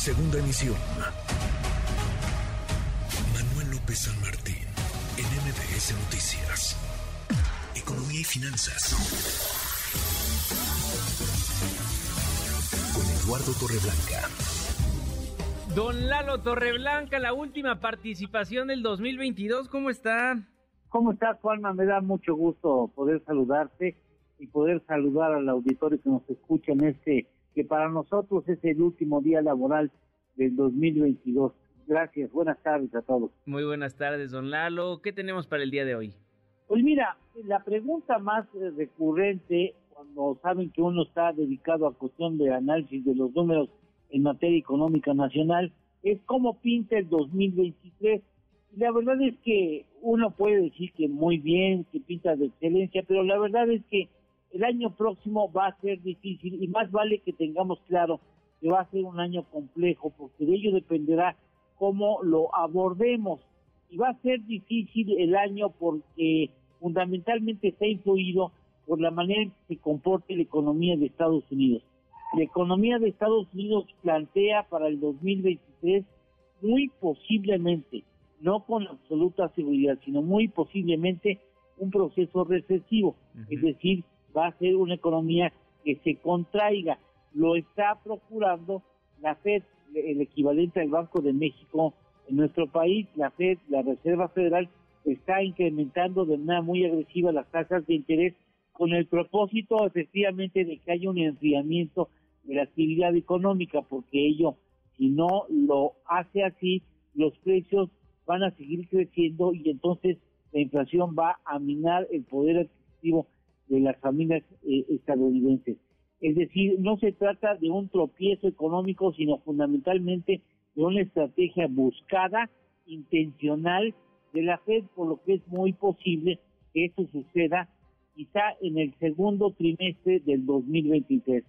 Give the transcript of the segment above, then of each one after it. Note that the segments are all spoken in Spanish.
Segunda emisión. Manuel López San Martín, en MBS Noticias. Economía y finanzas. Con Eduardo Torreblanca. Don Lalo Torreblanca, la última participación del 2022, ¿cómo está? ¿Cómo estás, Juanma? Me da mucho gusto poder saludarte y poder saludar al auditorio que nos escucha en este, que para nosotros es el último día laboral del 2022. Gracias, buenas tardes a todos. Muy buenas tardes, don Lalo. ¿Qué tenemos para el día de hoy? Pues mira, la pregunta más eh, recurrente cuando saben que uno está dedicado a cuestión de análisis de los números en materia económica nacional es cómo pinta el 2023. Y la verdad es que uno puede decir que muy bien, que pinta de excelencia, pero la verdad es que el año próximo va a ser difícil y más vale que tengamos claro que va a ser un año complejo porque de ello dependerá cómo lo abordemos y va a ser difícil el año porque fundamentalmente está influido por la manera en que se comporte la economía de Estados Unidos. La economía de Estados Unidos plantea para el 2023 muy posiblemente, no con absoluta seguridad, sino muy posiblemente un proceso recesivo, es decir, va a ser una economía que se contraiga. Lo está procurando la Fed, el equivalente al Banco de México en nuestro país, la Fed, la Reserva Federal, está incrementando de manera muy agresiva las tasas de interés con el propósito efectivamente de que haya un enfriamiento de la actividad económica, porque ello, si no lo hace así, los precios van a seguir creciendo y entonces la inflación va a minar el poder adquisitivo las familias eh, estadounidenses. Es decir, no se trata de un tropiezo económico, sino fundamentalmente de una estrategia buscada, intencional de la Fed, por lo que es muy posible que eso suceda quizá en el segundo trimestre del 2023.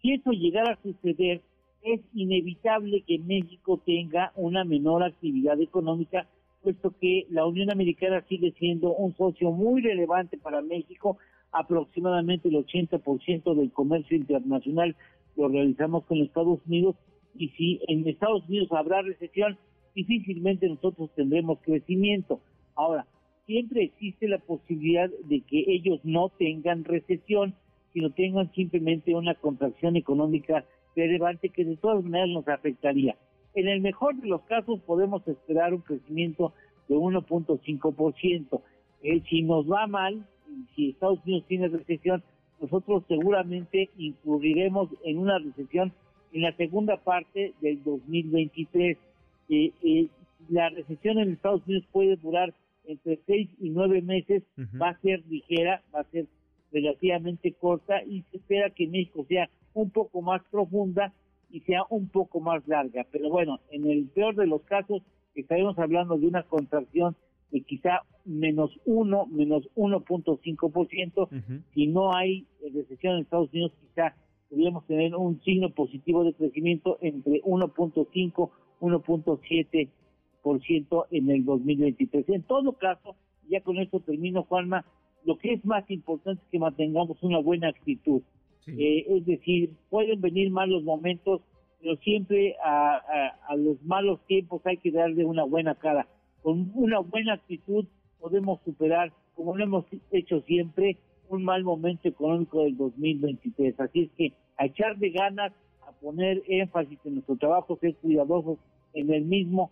Si eso llegara a suceder, es inevitable que México tenga una menor actividad económica, puesto que la Unión Americana sigue siendo un socio muy relevante para México, aproximadamente el 80% del comercio internacional lo realizamos con Estados Unidos y si en Estados Unidos habrá recesión, difícilmente nosotros tendremos crecimiento. Ahora, siempre existe la posibilidad de que ellos no tengan recesión, sino tengan simplemente una contracción económica relevante que de todas maneras nos afectaría. En el mejor de los casos podemos esperar un crecimiento de 1.5%. Eh, si nos va mal, si Estados Unidos tiene recesión, nosotros seguramente incurriremos en una recesión en la segunda parte del 2023. Eh, eh, la recesión en Estados Unidos puede durar entre seis y nueve meses, va a ser ligera, va a ser relativamente corta y se espera que México sea un poco más profunda y sea un poco más larga. Pero bueno, en el peor de los casos estaremos hablando de una contracción de quizá menos uno, menos 1.5%. Si no hay recesión en Estados Unidos, quizá podríamos tener un signo positivo de crecimiento entre 1.5, 1.7% en el 2023. En todo caso, ya con esto termino, Juanma, lo que es más importante es que mantengamos una buena actitud. Eh, es decir, pueden venir malos momentos, pero siempre a, a, los malos tiempos hay que darle una buena cara. Con una buena actitud podemos superar, como lo hemos hecho siempre, un mal momento económico del 2023. Así es que a echar de ganas, a poner énfasis en nuestro trabajo, ser cuidadosos en el mismo,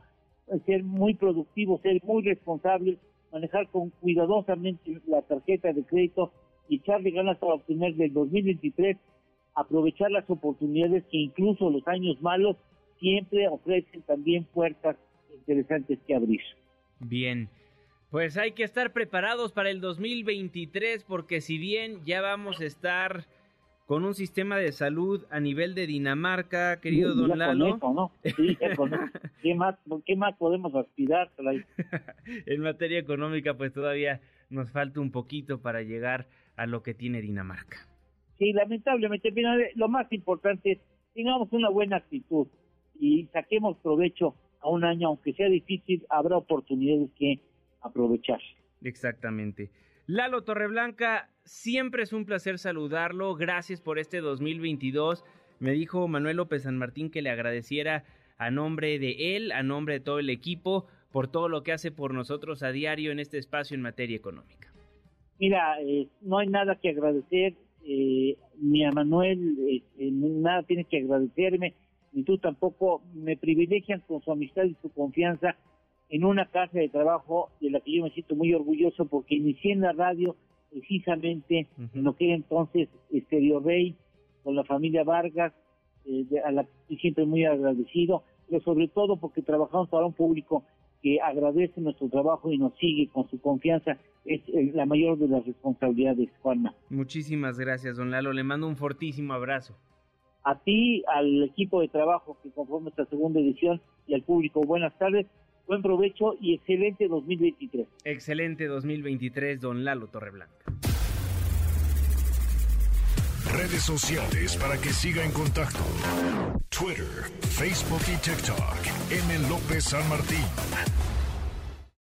ser muy productivos, ser muy responsables manejar con cuidadosamente la tarjeta de crédito y echarle ganas para obtener del 2023, aprovechar las oportunidades que incluso los años malos siempre ofrecen también puertas interesantes que abrir. Bien. Pues hay que estar preparados para el 2023 porque si bien ya vamos a estar con un sistema de salud a nivel de Dinamarca, querido don Lalo. Sí, ¿Qué, más, ¿Qué más podemos aspirar? en materia económica, pues todavía nos falta un poquito para llegar a lo que tiene Dinamarca. Sí, lamentablemente, lo más importante es tengamos una buena actitud y saquemos provecho a un año, aunque sea difícil, habrá oportunidades que aprovechar. Exactamente. Lalo Torreblanca, siempre es un placer saludarlo. Gracias por este 2022. Me dijo Manuel López San Martín que le agradeciera a nombre de él, a nombre de todo el equipo, por todo lo que hace por nosotros a diario en este espacio en materia económica. Mira, eh, no hay nada que agradecer, eh, ni a Manuel, este, nada tienes que agradecerme, ni tú tampoco. Me privilegian con su amistad y su confianza en una casa de trabajo de la que yo me siento muy orgulloso porque inicié en la radio precisamente en lo que era entonces Estéreo Rey, con la familia Vargas, eh, a la que estoy siempre muy agradecido, pero sobre todo porque trabajamos para un público que agradece nuestro trabajo y nos sigue con su confianza. Es eh, la mayor de las responsabilidades, Juanma. Muchísimas gracias, don Lalo. Le mando un fortísimo abrazo. A ti, al equipo de trabajo que conforma esta segunda edición y al público, buenas tardes, buen provecho y excelente 2023. Excelente 2023, don Lalo Torreblanca. Redes sociales para que siga en contacto: Twitter, Facebook y TikTok. M. López San Martín.